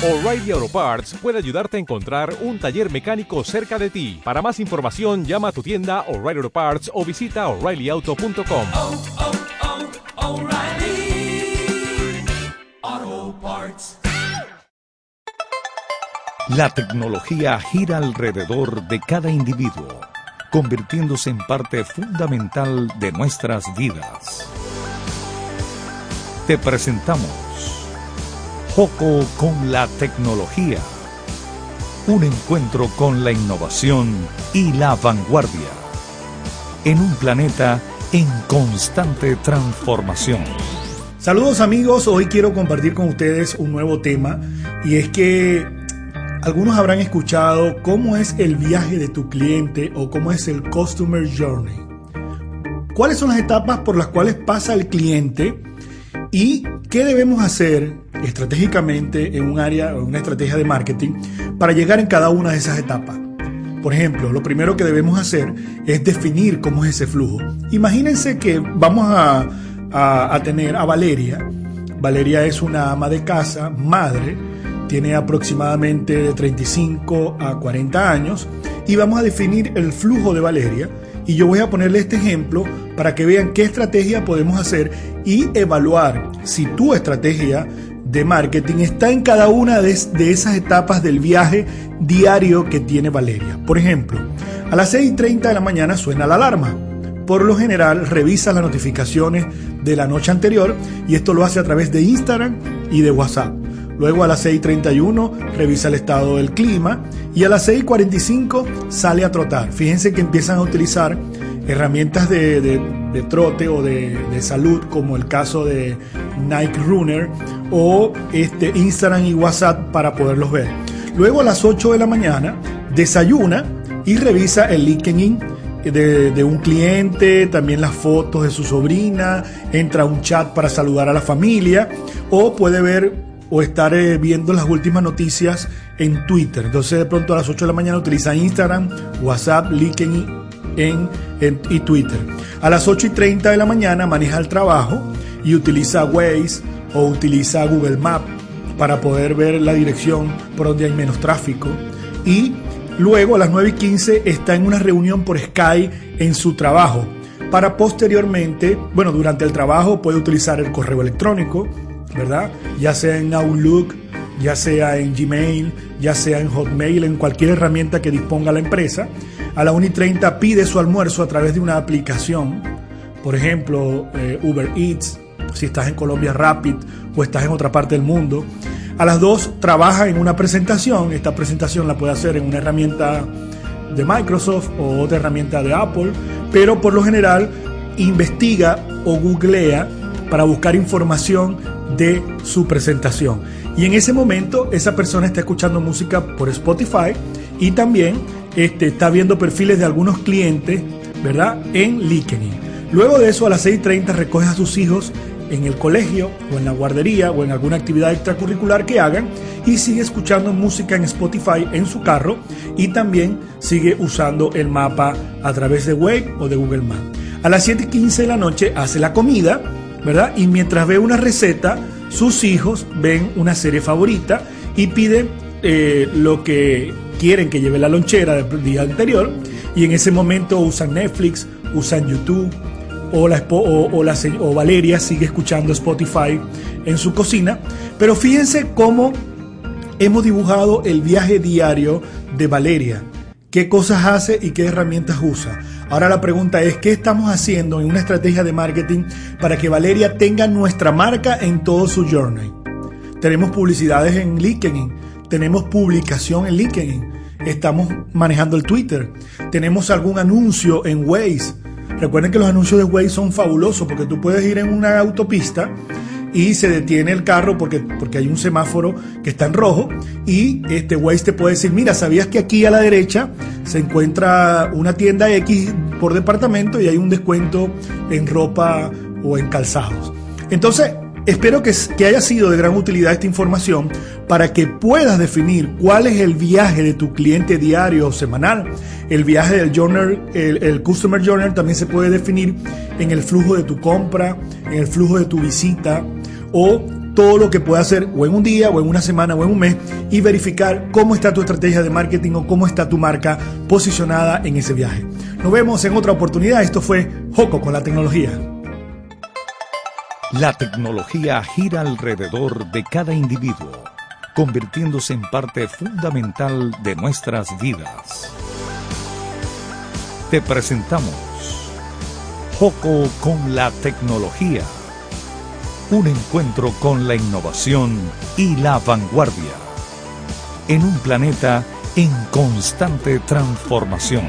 O'Reilly Auto Parts puede ayudarte a encontrar un taller mecánico cerca de ti. Para más información, llama a tu tienda O'Reilly Auto Parts o visita oreillyauto.com. oh, oh, Parts. La tecnología gira alrededor de cada individuo, convirtiéndose en parte fundamental de nuestras vidas. Te presentamos Poco con la tecnología. Un encuentro con la innovación y la vanguardia. En un planeta en constante transformación. Saludos amigos, hoy quiero compartir con ustedes un nuevo tema y es que algunos habrán escuchado cómo es el viaje de tu cliente o cómo es el Customer Journey. ¿Cuáles son las etapas por las cuales pasa el cliente y qué debemos hacer estratégicamente en un área o una estrategia de marketing para llegar en cada una de esas etapas? Por ejemplo, lo primero que debemos hacer es definir cómo es ese flujo. Imagínense que vamos a, a, a tener a Valeria. Valeria es una ama de casa, madre, tiene aproximadamente de 35 a 40 años y vamos a definir el flujo de Valeria y yo voy a ponerle este ejemplo para que vean qué estrategia podemos hacer y evaluar si tu estrategia de marketing está en cada una de, esas etapas del viaje diario que tiene Valeria. Por ejemplo, a las 6.30 de la mañana suena la alarma. Por lo general revisa las notificaciones de la noche anterior y esto lo hace a través de Instagram y de WhatsApp. Luego a las 6.31 revisa el estado del clima y a las 6.45 sale a trotar. Fíjense que empiezan a utilizar herramientas de, de, de trote o de, de, salud como el caso de Nike Runner o este Instagram y WhatsApp para poderlos ver. Luego a las 8 de la mañana desayuna y revisa el LinkedIn de, un cliente, también las fotos de su sobrina, entra a un chat para saludar a la familia o puede ver o estar eh, viendo las últimas noticias en Twitter. Entonces de pronto a las 8 de la mañana utiliza Instagram, WhatsApp, LinkedIn en, y Twitter. A las 8 y 30 de la mañana maneja el trabajo y utiliza Waze o utiliza Google Maps para poder ver la dirección por donde hay menos tráfico. Y luego a las 9 y 15 está en una reunión por Skype en su trabajo. Para posteriormente, bueno, durante el trabajo puede utilizar el correo electrónico, ¿verdad? Ya sea en Outlook, ya sea en Gmail, ya sea en Hotmail, en cualquier herramienta que disponga la empresa. A la 1 y 30 pide su almuerzo a través de una aplicación, por ejemplo, eh, Uber Eats, si estás en Colombia Rapid o estás en otra parte del mundo. A las 2 trabaja en una presentación, esta presentación la puede hacer en una herramienta de Microsoft o otra herramienta de Apple, pero por lo general investiga o googlea para buscar información de su presentación. Y en ese momento esa persona está escuchando música por Spotify y también este, está viendo perfiles de algunos clientes, ¿verdad? En LinkedIn. Luego de eso a las 6.30 recoge a sus hijos en el colegio o en la guardería o en alguna actividad extracurricular que hagan y sigue escuchando música en Spotify en su carro y también sigue usando el mapa a través de Wave o de Google Maps. A las 7.15 de la noche hace la comida, ¿verdad? Y mientras ve una receta, sus hijos ven una serie favorita y piden eh, lo que quieren que lleve la lonchera del día anterior y en ese momento usan Netflix, usan YouTube o, la, o, Valeria sigue escuchando Spotify en su cocina. Pero fíjense cómo hemos dibujado el viaje diario de Valeria. ¿Qué cosas hace y qué herramientas usa? Ahora la pregunta es, ¿qué estamos haciendo en una estrategia de marketing para que Valeria tenga nuestra marca en todo su journey? Tenemos publicidades en LinkedIn, tenemos publicación en LinkedIn, estamos manejando el Twitter, tenemos algún anuncio en Waze. Recuerden que los anuncios de Waze son fabulosos porque tú puedes ir en una autopista y se detiene el carro porque, porque hay un semáforo que está en rojo y este Waze te puede decir, mira, ¿sabías que aquí a la derecha se encuentra una tienda X por departamento y hay un descuento en ropa o en calzados? Entonces, espero que, haya sido de gran utilidad esta información para que puedas definir cuál es el viaje de tu cliente diario o semanal. El viaje del journal, el, Customer Journal también se puede definir en el flujo de tu compra, en el flujo de tu visita, o todo lo que puede hacer o en un día o en una semana o en un mes y verificar cómo está tu estrategia de marketing o cómo está tu marca posicionada en ese viaje. Nos vemos en otra oportunidad. Esto fue Joco con la tecnología. La tecnología gira alrededor de cada individuo, convirtiéndose en parte fundamental de nuestras vidas. Te presentamos Joco con la tecnología. Un encuentro con la innovación y la vanguardia. En un planeta en constante transformación.